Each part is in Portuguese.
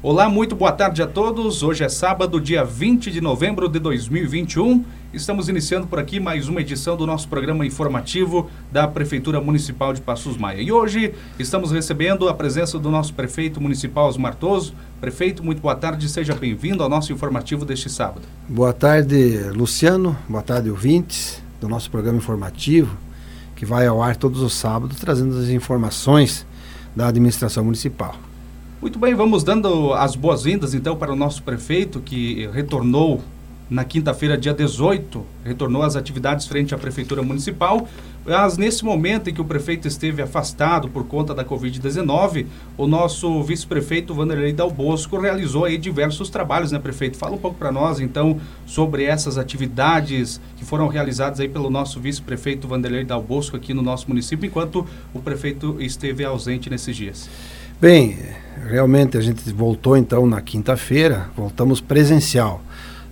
Olá, muito boa tarde a todos. Hoje é sábado, dia 20 de novembro de 2021. Estamos iniciando por aqui mais uma edição do nosso programa informativo da Prefeitura Municipal de Passos Maia. E hoje estamos recebendo a presença do nosso prefeito municipal Osmar Toso. Prefeito, muito boa tarde, seja bem-vindo ao nosso informativo deste sábado. Boa tarde, Luciano. Boa tarde, ouvintes do nosso programa informativo, que vai ao ar todos os sábados, trazendo as informações da administração municipal. Muito bem, vamos dando as boas-vindas então para o nosso prefeito que retornou na quinta-feira, dia 18, retornou às atividades frente à Prefeitura Municipal. Mas nesse momento em que o prefeito esteve afastado por conta da Covid-19, o nosso vice-prefeito Vanderlei Dal Bosco realizou aí diversos trabalhos, né, prefeito? Fala um pouco para nós, então, sobre essas atividades que foram realizadas aí pelo nosso vice-prefeito Vanderlei Dal Bosco aqui no nosso município, enquanto o prefeito esteve ausente nesses dias. Bem, realmente a gente voltou então na quinta-feira, voltamos presencial.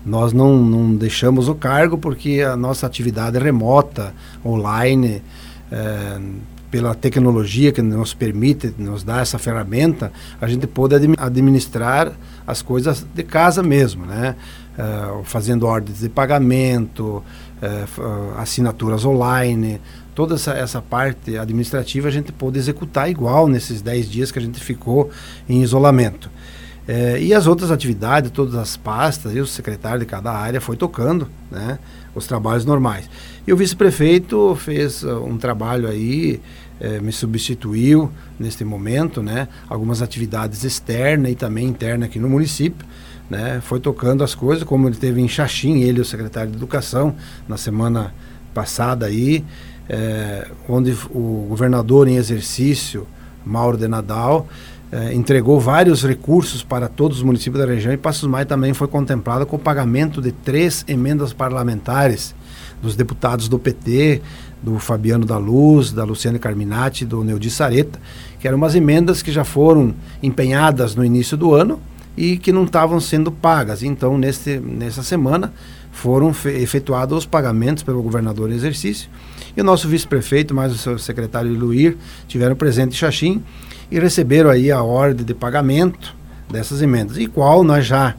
Nós não, não deixamos o cargo porque a nossa atividade é remota, online, é, pela tecnologia que nos permite, nos dá essa ferramenta, a gente pode administrar as coisas de casa mesmo, né? É, fazendo ordens de pagamento, é, assinaturas online, toda essa, essa parte administrativa a gente pôde executar igual nesses 10 dias que a gente ficou em isolamento. É, e as outras atividades, todas as pastas e o secretário de cada área foi tocando né, os trabalhos normais. E o vice-prefeito fez uh, um trabalho aí, é, me substituiu neste momento, né, algumas atividades externas e também internas aqui no município. Né, foi tocando as coisas, como ele teve em Xaxim, ele o secretário de Educação, na semana passada aí, é, onde o governador em exercício, Mauro de Nadal, é, entregou vários recursos para todos os municípios da região e Passos Maia também foi contemplado com o pagamento de três emendas parlamentares dos deputados do PT, do Fabiano da Luz, da Luciane Carminati, do Neudi Sareta, que eram umas emendas que já foram empenhadas no início do ano e que não estavam sendo pagas. Então, nesse, nessa semana, foram efetuados os pagamentos pelo governador em exercício e o nosso vice-prefeito, mais o seu secretário Luir, tiveram presente em Xaxim e receberam aí a ordem de pagamento dessas emendas, e qual nós já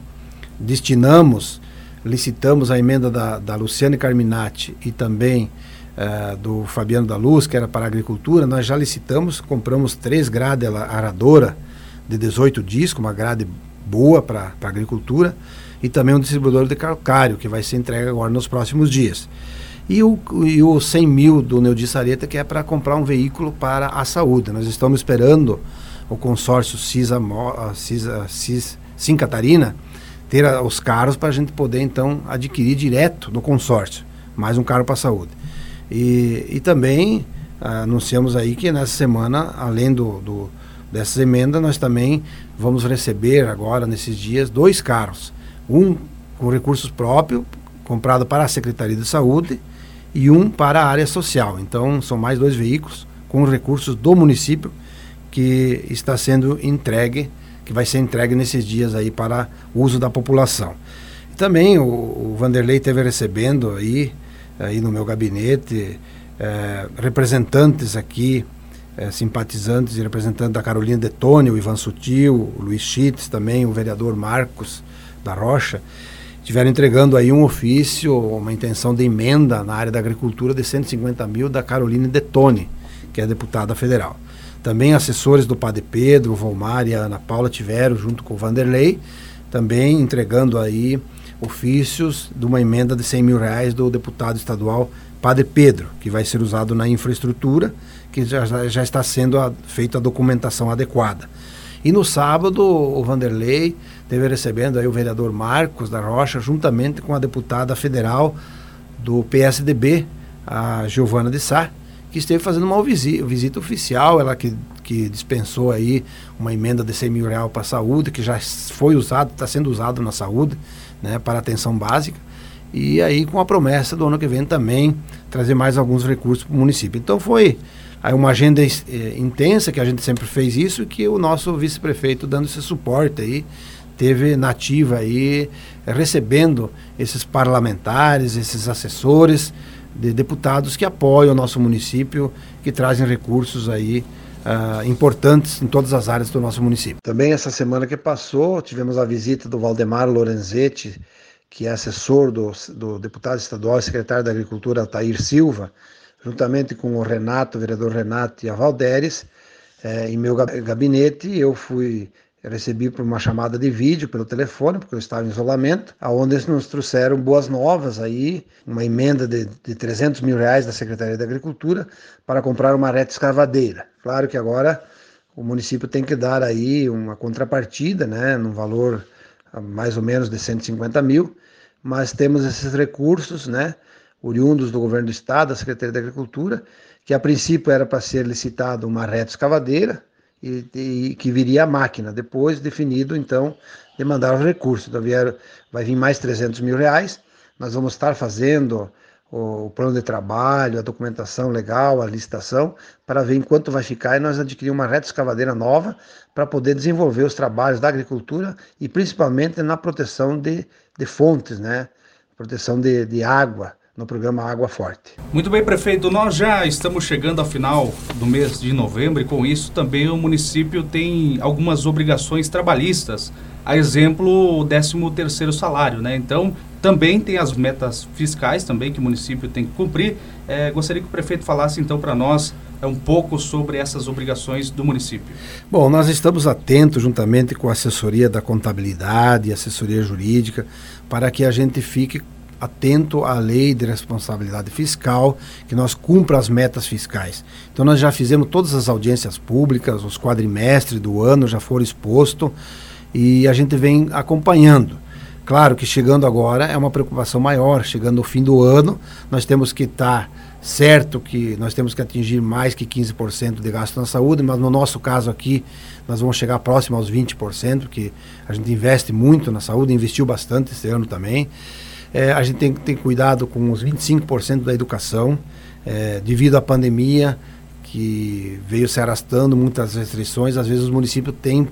destinamos, licitamos a emenda da, da Luciane Carminati e também uh, do Fabiano da Luz, que era para a agricultura, nós já licitamos, compramos três grades aradora de 18 discos, uma grade boa para a agricultura, e também um distribuidor de calcário, que vai ser entregue agora nos próximos dias. E o, e o 100 mil do Neudi Sareta, que é para comprar um veículo para a saúde. Nós estamos esperando o consórcio CISA, CISA, CIS, Sim Catarina ter os carros para a gente poder, então, adquirir direto do consórcio. Mais um carro para a saúde. E, e também anunciamos aí que nessa semana, além do, do dessas emendas, nós também vamos receber agora, nesses dias, dois carros. Um com recursos próprios, comprado para a Secretaria de Saúde, e um para a área social. Então, são mais dois veículos com recursos do município que está sendo entregue, que vai ser entregue nesses dias aí para uso da população. E também o, o Vanderlei esteve recebendo aí, aí no meu gabinete eh, representantes aqui, eh, simpatizantes e representantes da Carolina Detone, o Ivan Sutil, o Luiz Chitz também, o vereador Marcos da Rocha, estiveram entregando aí um ofício, uma intenção de emenda na área da agricultura de 150 mil da Caroline Detone, que é deputada federal. Também assessores do Padre Pedro, Volmar e Ana Paula tiveram, junto com o Vanderlei, também entregando aí ofícios de uma emenda de 100 mil reais do deputado estadual Padre Pedro, que vai ser usado na infraestrutura, que já, já está sendo a, feita a documentação adequada. E no sábado, o Vanderlei teve recebendo aí o vereador Marcos da Rocha, juntamente com a deputada federal do PSDB, a Giovana de Sá, que esteve fazendo uma visita, visita oficial, ela que, que dispensou aí uma emenda de 100 mil reais para a saúde, que já foi usado, está sendo usado na saúde, né, para atenção básica, e aí com a promessa do ano que vem também trazer mais alguns recursos para o município. Então foi aí uma agenda eh, intensa, que a gente sempre fez isso, e que o nosso vice-prefeito dando esse suporte aí, teve nativa aí recebendo esses parlamentares, esses assessores de deputados que apoiam o nosso município, que trazem recursos aí uh, importantes em todas as áreas do nosso município. Também essa semana que passou, tivemos a visita do Valdemar Lorenzetti, que é assessor do, do deputado estadual e secretário da Agricultura, Altair Silva, juntamente com o Renato, o vereador Renato e a Valderes, é, em meu gabinete. Eu fui recebi por uma chamada de vídeo pelo telefone, porque eu estava em isolamento, aonde eles nos trouxeram boas novas aí, uma emenda de, de 300 mil reais da Secretaria da Agricultura para comprar uma reta escavadeira. Claro que agora o município tem que dar aí uma contrapartida, né, num valor mais ou menos de 150 mil, mas temos esses recursos, né, oriundos do governo do estado, da Secretaria da Agricultura, que a princípio era para ser licitado uma reta escavadeira, e, e, que viria a máquina. Depois, definido, então, demandar os recursos. Então, vieram, vai vir mais 300 mil reais. Nós vamos estar fazendo o, o, plano de trabalho, a documentação legal, a licitação, para ver em quanto vai ficar e nós adquirir uma reta escavadeira nova para poder desenvolver os trabalhos da agricultura e principalmente na proteção de, de fontes, né? proteção de, de água, no programa Água Forte. Muito bem, prefeito. Nós já estamos chegando ao final do mês de novembro e com isso também o município tem algumas obrigações trabalhistas. A exemplo, o 13º salário, né? Então, também tem as metas fiscais também que o município tem que cumprir. É, gostaria que o prefeito falasse então para nós é um pouco sobre essas obrigações do município. Bom, nós estamos atentos juntamente com a assessoria da contabilidade, assessoria jurídica, para que a gente fique atento à lei de responsabilidade fiscal, que nós cumpra as metas fiscais. Então nós já fizemos todas as audiências públicas, os quadrimestres do ano já foram expostos e a gente vem acompanhando. Claro que chegando agora é uma preocupação maior, chegando no fim do ano, nós temos que estar tá certo que nós temos que atingir mais que 15% de gasto na saúde, mas no nosso caso aqui nós vamos chegar próximo aos 20%, que a gente investe muito na saúde, investiu bastante esse ano também. É, a gente tem que ter cuidado com os 25% da educação, é, devido à pandemia que veio se arrastando muitas restrições, às vezes os municípios têm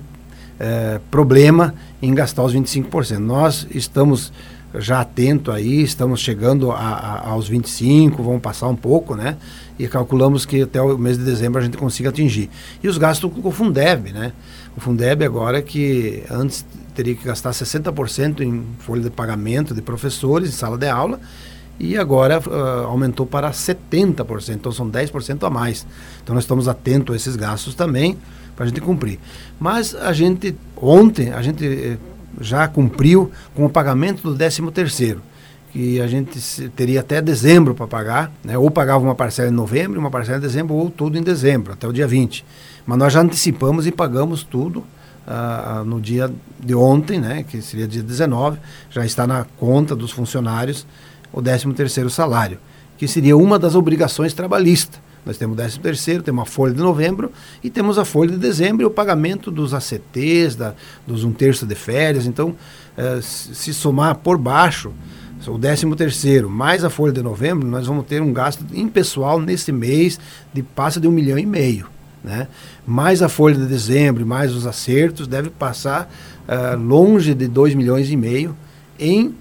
é, problema em gastar os 25%. Nós estamos já atento aí, estamos chegando a, a, aos 25, vamos passar um pouco, né? E calculamos que até o mês de dezembro a gente consiga atingir. E os gastos com o Fundeb, né? O Fundeb agora que antes teria que gastar 60% em folha de pagamento de professores em sala de aula e agora uh, aumentou para 70%, então são 10% a mais. Então nós estamos atentos a esses gastos também para a gente cumprir. Mas a gente, ontem, a gente eh, já cumpriu com o pagamento do 13 terceiro que a gente teria até dezembro para pagar, né? ou pagava uma parcela em novembro, uma parcela em dezembro, ou tudo em dezembro, até o dia 20. Mas nós já antecipamos e pagamos tudo uh, no dia de ontem, né, que seria dia 19, já está na conta dos funcionários o 13º salário, que seria uma das obrigações trabalhistas. Nós temos o 13 terceiro, temos a folha de novembro e temos a folha de dezembro e o pagamento dos ACTs, da, dos um terço de férias. Então, uh, se somar por baixo, o 13 terceiro mais a folha de novembro, nós vamos ter um gasto em pessoal nesse mês de passa de um milhão e meio. Né? Mais a folha de dezembro, mais os acertos, deve passar uh, longe de 2 milhões e meio em,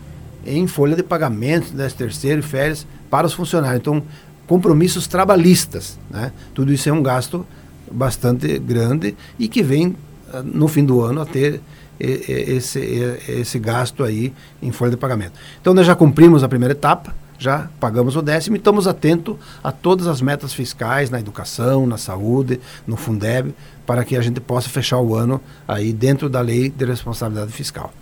em folha de pagamento, 13 terceiro férias para os funcionários. Então, compromissos trabalhistas. Né? Tudo isso é um gasto bastante grande e que vem uh, no fim do ano a ter esse, esse gasto aí em folha de pagamento. Então nós já cumprimos a primeira etapa, já pagamos o décimo e estamos atentos a todas as metas fiscais na educação, na saúde, no Fundeb, para que a gente possa fechar o ano aí dentro da lei de responsabilidade fiscal.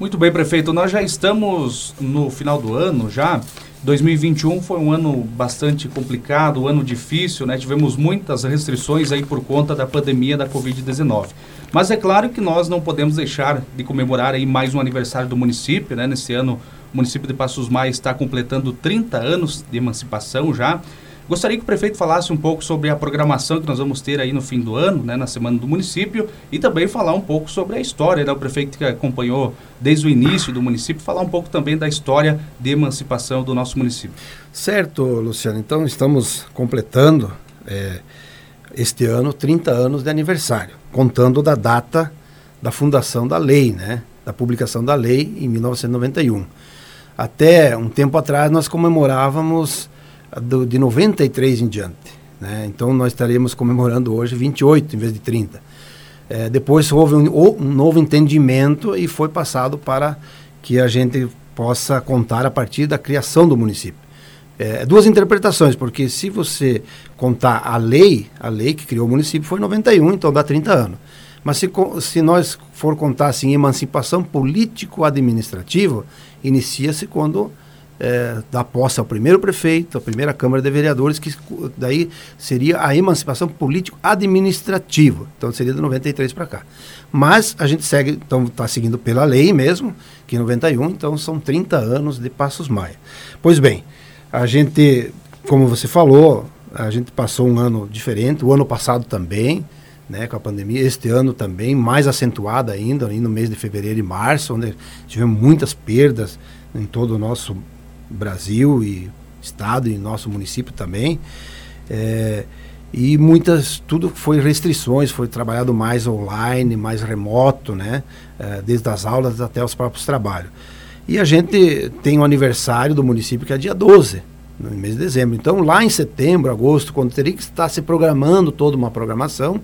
Muito bem, prefeito. Nós já estamos no final do ano já. 2021 foi um ano bastante complicado, um ano difícil, né? Tivemos muitas restrições aí por conta da pandemia da Covid-19. Mas é claro que nós não podemos deixar de comemorar aí mais um aniversário do município, né? Nesse ano o município de Passos Maia está completando 30 anos de emancipação já. Gostaria que o prefeito falasse um pouco sobre a programação que nós vamos ter aí no fim do ano, né, na Semana do Município, e também falar um pouco sobre a história, né, o prefeito que acompanhou desde o início do município, falar um pouco também da história de emancipação do nosso município. Certo, Luciano. Então, estamos completando é, este ano 30 anos de aniversário, contando da data da fundação da lei, né, da publicação da lei em 1991. Até um tempo atrás nós comemorávamos do, de 93 em diante. Né? Então nós estaremos comemorando hoje 28 em vez de 30. É, depois houve um, um, novo entendimento e foi passado para que a gente possa contar a partir da criação do município. É, duas interpretações, porque se você contar a lei, a lei que criou o município foi em 91, então dá 30 anos. Mas se, se nós for contar assim, emancipação político-administrativa, inicia-se quando é, dá posse ao primeiro prefeito, à primeira Câmara de Vereadores, que daí seria a emancipação político-administrativa. Então seria de 93 para cá. Mas a gente segue, então está seguindo pela lei mesmo, que em 91, então são 30 anos de Passos Maia. Pois bem, a gente, como você falou, a gente passou um ano diferente, o ano passado também, né, com a pandemia, este ano também, mais acentuada ainda, no mês de fevereiro e março, onde tivemos muitas perdas em todo o nosso Brasil e estado e nosso município também. É, e muitas, tudo foi restrições, foi trabalhado mais online, mais remoto, né? É, desde as aulas até os próprios trabalhos. E a gente tem o aniversário do município que é dia 12, no mês de dezembro. Então, lá em setembro, agosto, quando teria que estar se programando toda uma programação,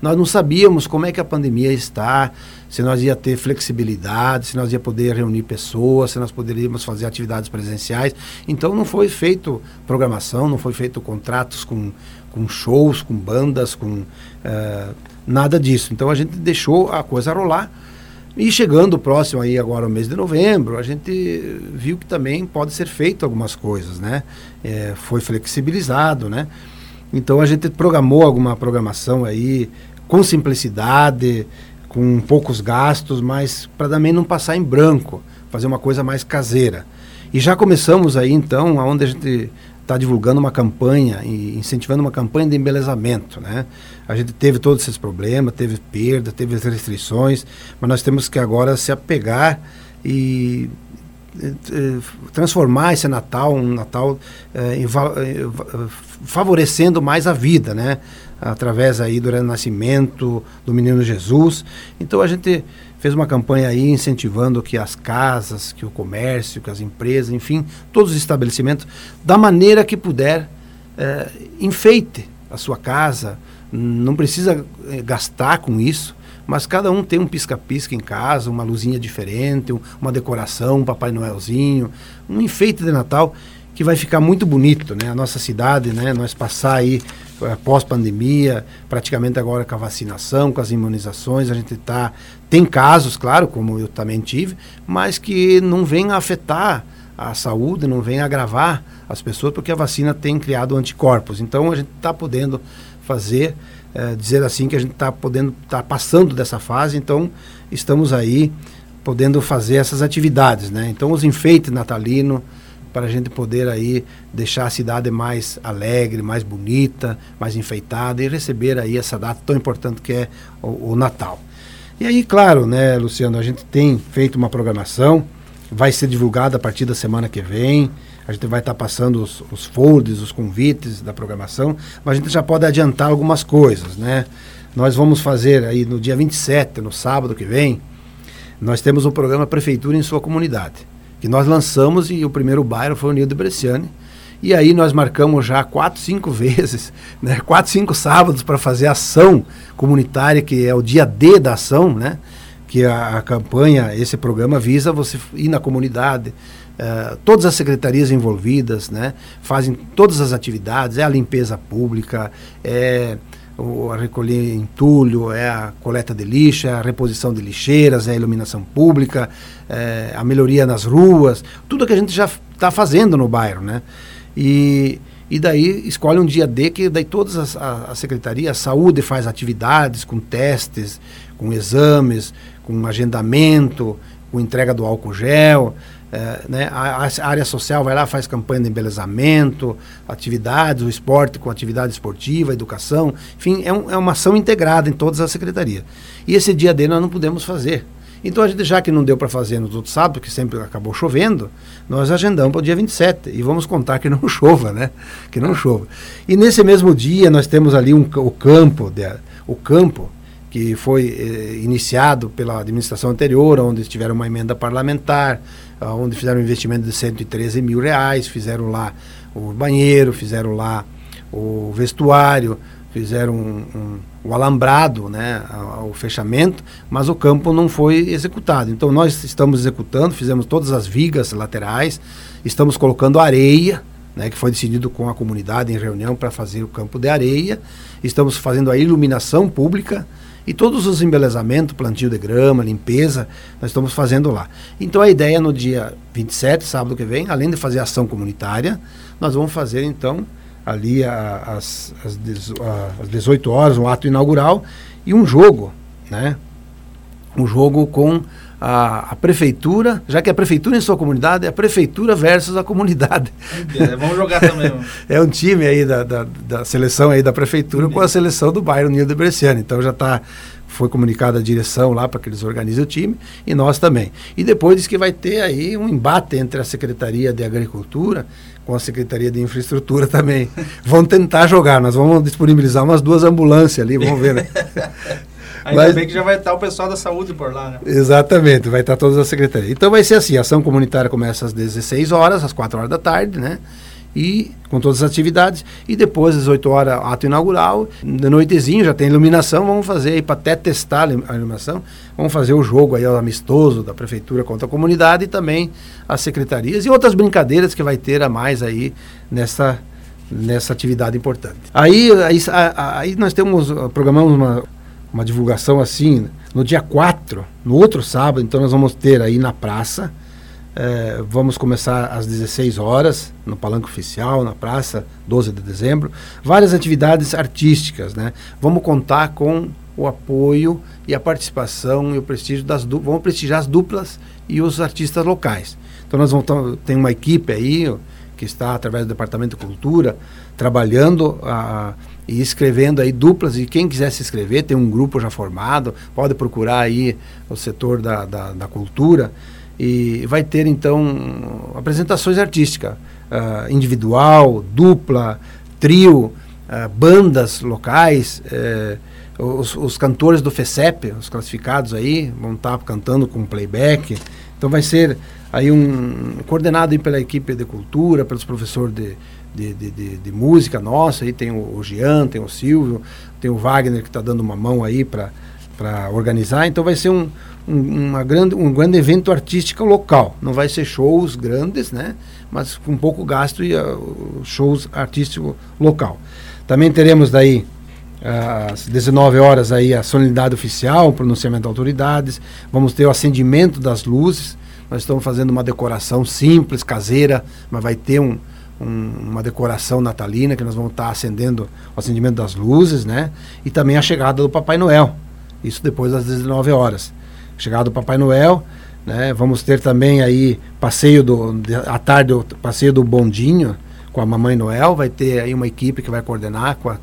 nós não sabíamos como é que a pandemia está, se nós ia ter flexibilidade, se nós ia poder reunir pessoas, se nós poderíamos fazer atividades presenciais. Então não foi feito programação, não foi feito contratos com, com shows, com bandas, com uh, nada disso. Então a gente deixou a coisa rolar. E chegando próximo aí agora ao mês de novembro, a gente viu que também pode ser feito algumas coisas, né? É, foi flexibilizado, né? Então a gente programou alguma programação aí com simplicidade, com poucos gastos, mas para também não passar em branco, fazer uma coisa mais caseira. E já começamos aí então, onde a gente está divulgando uma campanha e incentivando uma campanha de embelezamento, né? A gente teve todos esses problemas, teve perda, teve restrições, mas nós temos que agora se apegar e eh, transformar esse Natal um Natal eh, eh, favorecendo mais a vida, né? Através aí do nascimento do menino Jesus. Então a gente fez uma campanha aí incentivando que as casas, que o comércio, que as empresas, enfim, todos os estabelecimentos, da maneira que puder, é, enfeite a sua casa. Não precisa é, gastar com isso, mas cada um tem um pisca-pisca em casa, uma luzinha diferente, uma decoração, um Papai Noelzinho, um enfeite de Natal que vai ficar muito bonito, né? A nossa cidade, né? Nós passar aí eh, pós-pandemia, praticamente agora com a vacinação, com as imunizações, a gente está tem casos, claro, como eu também tive, mas que não vem afetar a saúde, não vem agravar as pessoas, porque a vacina tem criado anticorpos. Então a gente está podendo fazer, é, dizer assim que a gente está podendo, está passando dessa fase, então estamos aí podendo fazer essas atividades, né? Então os enfeites natalino, para a gente poder aí deixar a cidade mais alegre, mais bonita, mais enfeitada e receber aí essa data tão importante que é o, o Natal. E aí, claro, né, Luciano, a gente tem feito uma programação, vai ser divulgada a partir da semana que vem. A gente vai estar tá passando os, os folds, os convites da programação, mas a gente já pode adiantar algumas coisas, né? Nós vamos fazer aí no dia 27, no sábado que vem, nós temos um programa Prefeitura em Sua Comunidade que nós lançamos e o primeiro bairro foi o Nildo Bresciani. E aí nós marcamos já quatro, cinco vezes, né, quatro, cinco sábados para fazer ação comunitária, que é o dia D da ação, né? Que a, a campanha, esse programa visa você ir na comunidade, uh, todas as secretarias envolvidas, né? Fazem todas as atividades, é a limpeza pública, é o, a recolher entulho, é a coleta de lixo, é a reposição de lixeiras, é a iluminação pública, é a melhoria nas ruas, tudo que a gente já está fazendo no bairro, né? E, e daí escolhe um dia D que daí todas as a, a secretaria, a saúde faz atividades com testes, com exames, com agendamento, com entrega do álcool gel, é, né, a, a, área social vai lá, faz campanha de embelezamento, atividades, o esporte com atividade esportiva, educação, enfim, é, um, é uma ação integrada em todas as secretarias. E esse dia D nós não podemos fazer. Então, a gente, já que não deu para fazer nos outros sábados, que sempre acabou chovendo, nós agendamos para o dia 27 e vamos contar que não chova, né? Que não chova. E nesse mesmo dia nós temos ali um, o campo, de, o campo que foi eh, iniciado pela administração anterior, onde tiveram uma emenda parlamentar, onde fizeram um investimento de 113 mil reais, fizeram lá o banheiro, fizeram lá o vestuário, fizeram um, um, o alambrado, né, o fechamento, mas o campo não foi executado. Então nós estamos executando, fizemos todas as vigas laterais, estamos colocando areia, né, que foi decidido com a comunidade em reunião para fazer o campo de areia. Estamos fazendo a iluminação pública e todos os embelezamentos, plantio de grama, limpeza, nós estamos fazendo lá. Então a ideia no dia 27, sábado que vem, além de fazer ação comunitária, nós vamos fazer então ali às, às 18 horas, o ato inaugural, e um jogo, né? Um jogo com a, a, prefeitura, já que a prefeitura em sua comunidade é a prefeitura versus a comunidade. É, vamos jogar também. é um time aí da, da, da, seleção aí da prefeitura com a seleção do bairro Nilo de Bresciano. Então já está foi comunicada a direção lá para que eles organizem o time e nós também. E depois diz que vai ter aí um embate entre a Secretaria de Agricultura com a Secretaria de Infraestrutura também. Vão tentar jogar, nós vamos disponibilizar umas duas ambulâncias ali, vamos ver, né? Ainda Mas, bem que já vai estar o pessoal da saúde por lá, né? Exatamente, vai estar todas as secretarias. Então vai ser assim, a ação comunitária começa às 16 horas, às 4 horas da tarde, né? e com todas as atividades. E depois, às 8 horas, ato inaugural. De noitezinho, já tem iluminação. Vamos fazer aí para até testar a iluminação. Vamos fazer o jogo aí amistoso da prefeitura contra a comunidade e também as secretarias e outras brincadeiras que vai ter a mais aí nessa nessa atividade importante. Aí, aí, aí nós temos, programamos uma, uma divulgação assim, no dia 4, no outro sábado, então nós vamos ter aí na praça, é, vamos começar às 16 horas no Palanque Oficial, na praça, 12 de dezembro. Várias atividades artísticas, né? Vamos contar com o apoio e a participação e o prestígio das duplas. Vamos prestigiar as duplas e os artistas locais. Então nós vamos ter uma equipe aí que está através do Departamento de Cultura trabalhando a, e escrevendo aí duplas e quem quiser se inscrever tem um grupo já formado pode procurar aí o setor da, da, da cultura e vai ter então apresentações artísticas, uh, individual, dupla, trio, uh, bandas locais, uh, os, os, cantores do FECEP, os classificados aí, vão estar cantando com playback. Então vai ser aí um coordenado aí pela equipe de cultura, pelos professores de, de, de, de, de música nossa, aí tem o, Jean, tem o Silvio, tem o Wagner que está dando uma mão aí para organizar. Então vai ser um, um, uma grande, um grande evento artístico local. Não vai ser shows grandes, né? Mas com pouco gasto e uh, shows artístico local. Também teremos daí às 19 horas aí a solenidade oficial, o pronunciamento de autoridades. Vamos ter o acendimento das luzes. Nós estamos fazendo uma decoração simples, caseira, mas vai ter um, um, uma decoração natalina que nós vamos estar acendendo o acendimento das luzes, né? E também a chegada do Papai Noel. Isso depois das 19 horas chegada do Papai Noel, né? Vamos ter também aí passeio do de, à tarde o passeio do bondinho com a Mamãe Noel, vai ter aí uma equipe que vai coordenar com a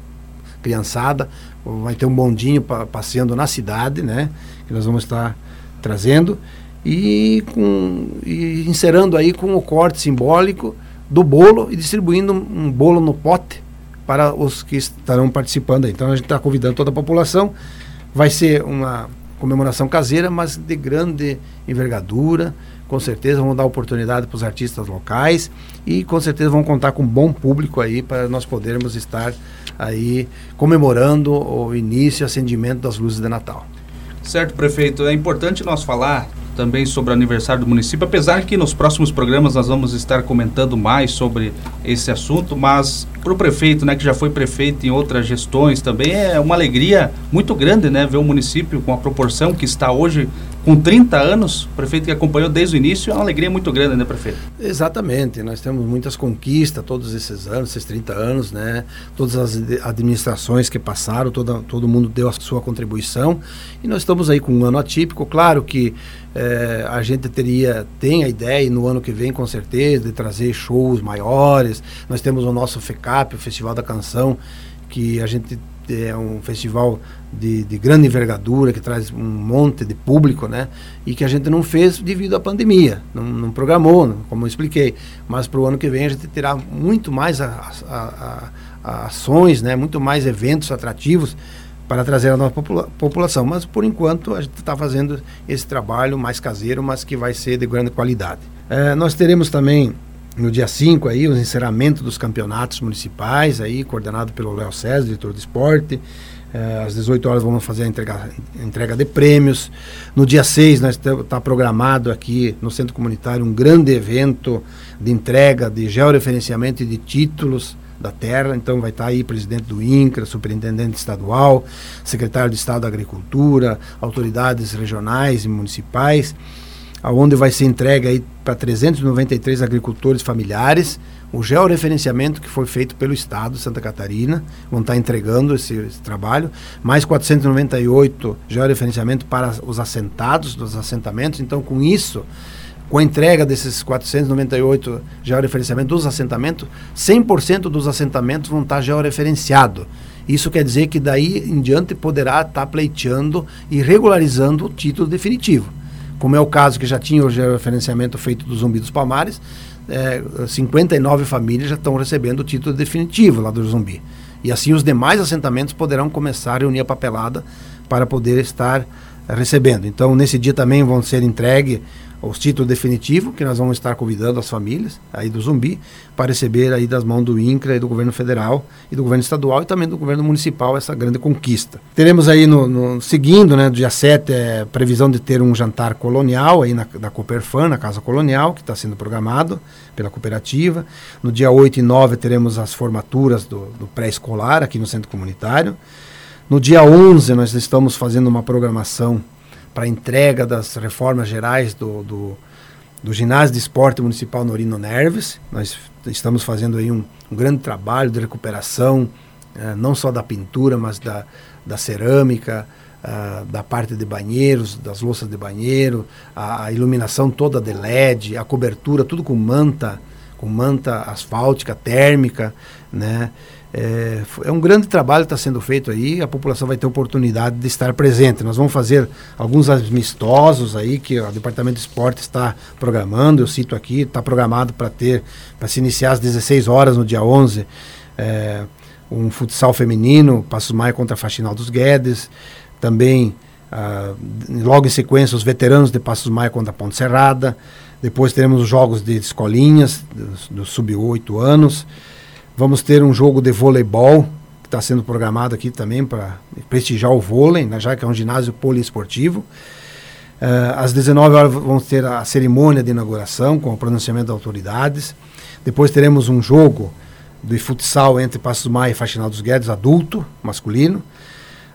criançada, vai ter um bondinho pa, passeando na cidade, né? Que nós vamos estar trazendo e com e encerrando aí com o corte simbólico do bolo e distribuindo um bolo no pote para os que estarão participando aí. Então a gente está convidando toda a população. Vai ser uma comemoração caseira, mas de grande envergadura. Com certeza vão dar oportunidade para os artistas locais e com certeza vão contar com um bom público aí para nós podermos estar aí comemorando o início e acendimento das luzes de Natal. Certo, prefeito. É importante nós falar também sobre o aniversário do município, apesar que nos próximos programas nós vamos estar comentando mais sobre esse assunto, mas para o prefeito, né, que já foi prefeito em outras gestões também, é uma alegria muito grande, né, ver o município com a proporção que está hoje com 30 anos, prefeito que acompanhou desde o início, é uma alegria muito grande, né, prefeito? Exatamente, nós temos muitas conquistas todos esses anos, esses 30 anos, né? Todas as administrações que passaram, toda, todo mundo deu a sua contribuição e nós estamos aí com um ano atípico, claro que é, a gente teria, tem a ideia, e no ano que vem com certeza, de trazer shows maiores, nós temos o nosso FECAP, o Festival da Canção, que a gente é um festival de, de, grande envergadura, que traz um monte de público, né? E que a gente não fez devido à pandemia, não, não programou, como eu expliquei. Mas para o ano que vem a gente terá muito mais a, a, a, ações, né? Muito mais eventos atrativos para trazer a nossa popula população. Mas por enquanto a gente está fazendo esse trabalho mais caseiro, mas que vai ser de grande qualidade. É, nós teremos também no dia 5 aí, o encerramento dos campeonatos municipais, aí, coordenado pelo Léo César, diretor de esporte. É, às 18 horas vamos fazer a entrega, entrega de prêmios. No dia 6, nós está programado aqui no Centro Comunitário um grande evento de entrega de georreferenciamento e de títulos da terra. Então vai estar tá aí presidente do INCRA, superintendente estadual, secretário de Estado da Agricultura, autoridades regionais e municipais aonde vai ser entregue aí para 393 agricultores familiares. O georreferenciamento que foi feito pelo Estado de Santa Catarina, vão estar entregando esse, esse trabalho, mais 498 georreferenciamento para os assentados dos assentamentos, então com isso, com a entrega desses 498 georreferenciamentos dos assentamentos, 100% dos assentamentos vão estar georreferenciados. Isso quer dizer que daí em diante poderá estar pleiteando e regularizando o título definitivo como é o caso que já tinha o georreferenciamento feito do Zumbi dos Palmares, é, 59 famílias já estão recebendo o título definitivo lá do Zumbi. E assim os demais assentamentos poderão começar a reunir a papelada para poder estar recebendo. Então, nesse dia também vão ser entregues os títulos definitivos, que nós vamos estar convidando as famílias aí do Zumbi para receber aí das mãos do INCRA e do governo federal e do governo estadual e também do governo municipal essa grande conquista. Teremos aí no, no seguindo, né, dia 7, é, previsão de ter um jantar colonial aí na, na Cooperfan, na Casa Colonial, que está sendo programado pela cooperativa. No dia 8 e 9 teremos as formaturas do, do pré-escolar aqui no centro comunitário. No dia 11 nós estamos fazendo uma programação para entrega das reformas gerais do, do, do, ginásio de esporte municipal Norino Nerves. Nós estamos fazendo aí um, um grande trabalho de recuperação, eh, não só da pintura, mas da, da cerâmica, uh, da parte de banheiros, das louças de banheiro, a, a, iluminação toda de LED, a cobertura, tudo com manta, com manta asfáltica, térmica, né? É, é, um grande trabalho que está sendo feito aí, a população vai ter oportunidade de estar presente. Nós vamos fazer alguns amistosos aí que o Departamento de Esporte está programando, eu cito aqui, está programado para ter, para se iniciar às 16 horas no dia 11, é, um futsal feminino, Passos Maia contra a Faxinal dos Guedes, também ah, logo em sequência os veteranos de Passos Maia contra a Ponte Serrada, depois teremos os jogos de escolinhas, do, do sub-8 anos, Vamos ter um jogo de voleibol, que está sendo programado aqui também para prestigiar o vôlei, né, já que é um ginásio poliesportivo. Uh, às 19 horas vamos ter a cerimônia de inauguração com o pronunciamento das autoridades. Depois teremos um jogo do futsal entre Passos Maia e Faxinal dos Guedes, adulto, masculino.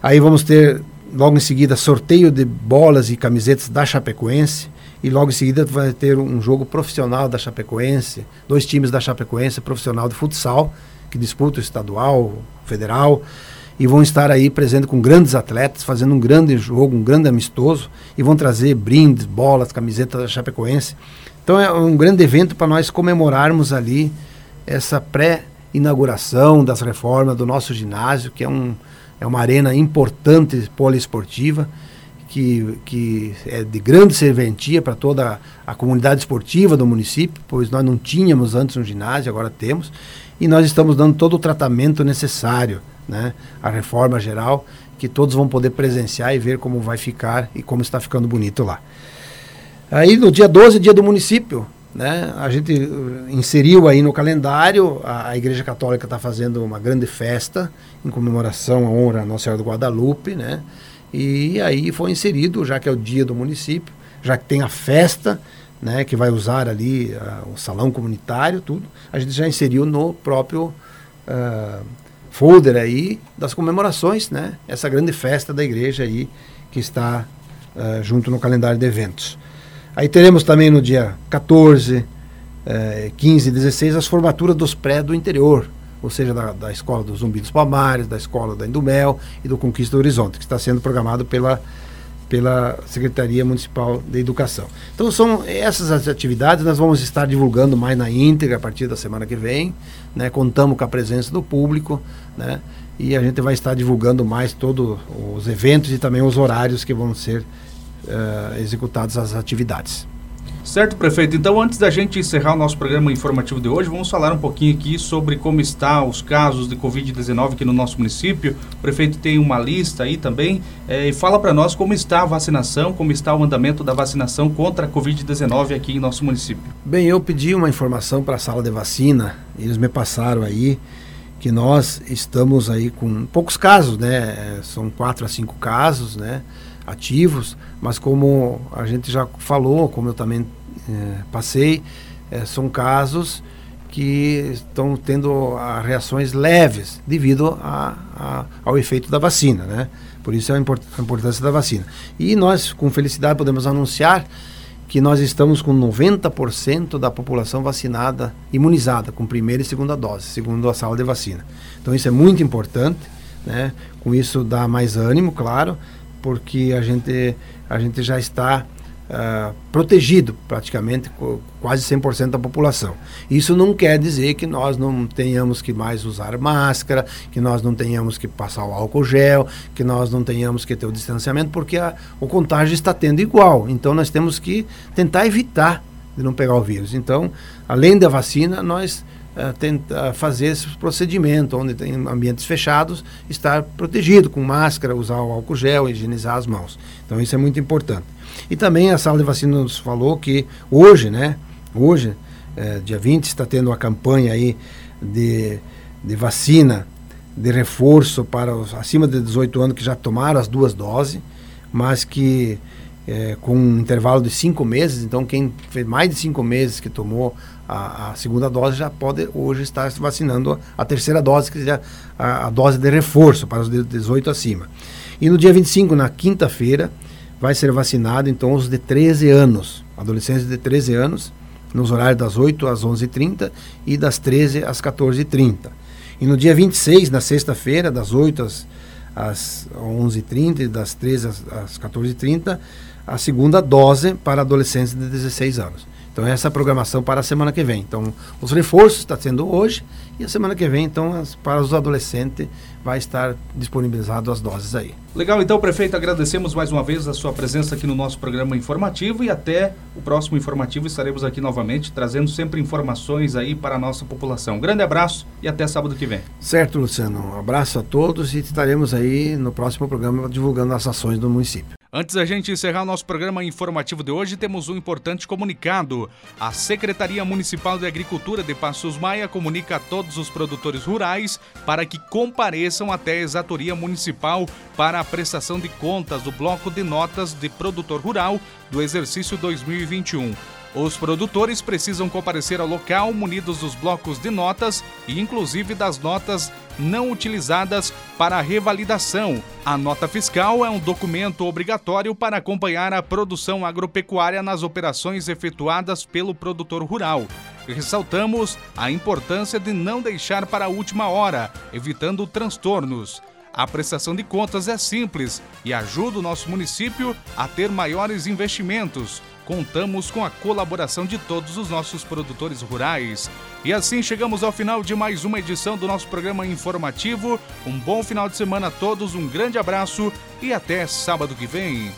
Aí vamos ter, logo em seguida, sorteio de bolas e camisetas da Chapecoense. E logo em seguida vai ter um jogo profissional da Chapecoense, dois times da Chapecoense profissional de futsal, que disputam o estadual, federal, e vão estar aí presentes com grandes atletas, fazendo um grande jogo, um grande amistoso, e vão trazer brindes, bolas, camisetas da Chapecoense. Então é um grande evento para nós comemorarmos ali essa pré-inauguração das reformas do nosso ginásio, que é, um, é uma arena importante poliesportiva que, que é de grande serventia para toda a comunidade esportiva do município, pois nós não tínhamos antes um ginásio, agora temos, e nós estamos dando todo o tratamento necessário, né, a reforma geral, que todos vão poder presenciar e ver como vai ficar e como está ficando bonito lá. Aí no dia 12, dia do município, né, a gente uh, inseriu aí no calendário, a, a Igreja Católica está fazendo uma grande festa em comemoração à honra a Nossa Senhora do Guadalupe, né, e aí foi inserido, já que é o dia do município, já que tem a festa, né, que vai usar ali uh, o salão comunitário, tudo, a gente já inseriu no próprio uh, folder aí das comemorações, né, essa grande festa da igreja aí que está uh, junto no calendário de eventos. Aí teremos também no dia 14, 15 e 16 as formaturas dos pré do interior, ou seja, da, da escola do Zumbi dos Palmares, da escola da Indumel e do Conquista do Horizonte, que está sendo programado pela, pela Secretaria Municipal de Educação. Então são essas as atividades, nós vamos estar divulgando mais na íntegra a partir da semana que vem, né? contamos com a presença do público, né? e a gente vai estar divulgando mais todos os eventos e também os horários que vão ser uh, executadas as atividades. Certo, prefeito. Então, antes da gente encerrar o nosso programa informativo de hoje, vamos falar um pouquinho aqui sobre como está os casos de Covid-19 aqui no nosso município. O prefeito tem uma lista aí também é, e fala para nós como está a vacinação, como está o andamento da vacinação contra a Covid-19 aqui em nosso município. Bem, eu pedi uma informação para a sala de vacina, eles me passaram aí que nós estamos aí com poucos casos, né? É, são quatro a cinco casos, né? Ativos, mas como a gente já falou, como eu também é, passei, é, são casos que estão tendo a, reações leves devido a, a, ao efeito da vacina, né? Por isso é a, import, a importância da vacina. E nós, com felicidade, podemos anunciar que nós estamos com 90% da população vacinada, imunizada, com primeira e segunda dose, segundo a sala de vacina. Então isso é muito importante, né? Com isso dá mais ânimo, claro, porque a gente, a gente já está uh, protegido praticamente quase 100% da população. Isso não quer dizer que nós não tenhamos que mais usar máscara, que nós não tenhamos que passar o álcool gel, que nós não tenhamos que ter o distanciamento, porque a, o contágio está tendo igual. Então nós temos que tentar evitar de não pegar o vírus. Então, além da vacina, nós tenta fazer esse procedimento, onde tem ambientes fechados, estar protegido com máscara, usar o álcool gel, higienizar as mãos. Então isso é muito importante. E também a sala de vacina nos falou que hoje, né, hoje, é, dia 20, está tendo uma campanha aí de, de vacina de reforço para os acima de 18 anos que já tomaram as duas doses, mas que é, com um intervalo de cinco meses, então quem fez mais de cinco meses que tomou a, a segunda dose já pode hoje estar se vacinando a, terceira dose, que seja a, a, dose de reforço para os de 18 acima. E no dia 25, na quinta-feira, vai ser vacinado então os de 13 anos, adolescentes de 13 anos, nos horários das 8 às 11h30 e das 13 às 14h30. E no dia 26, na sexta-feira, das 8 às, às 11h30 e das 13 às, às 14h30, a segunda dose para adolescentes de 16 anos. Então essa é a programação para a semana que vem. Então os reforços está sendo hoje e a semana que vem então as, para os adolescentes vai estar disponibilizado as doses aí. Legal, então prefeito, agradecemos mais uma vez a sua presença aqui no nosso programa informativo e até o próximo informativo estaremos aqui novamente trazendo sempre informações aí para a nossa população. Um grande abraço e até sábado que vem. Certo, Luciano. Um abraço a todos e estaremos aí no próximo programa divulgando as ações do município. Antes da gente encerrar nosso programa informativo de hoje, temos um importante comunicado. A Secretaria Municipal de Agricultura de Passos Maia comunica a todos os produtores rurais para que compareçam até a exatoria municipal para a prestação de contas do bloco de notas de produtor rural do exercício 2021. Os produtores precisam comparecer ao local munidos dos blocos de notas e, inclusive, das notas não utilizadas para revalidação. A nota fiscal é um documento obrigatório para acompanhar a produção agropecuária nas operações efetuadas pelo produtor rural. Ressaltamos a importância de não deixar para a última hora, evitando transtornos. A prestação de contas é simples e ajuda o nosso município a ter maiores investimentos contamos com a colaboração de todos os nossos produtores rurais. E assim chegamos ao final de mais uma edição do nosso programa informativo. Um bom final de semana a todos, um grande abraço e até sábado que vem.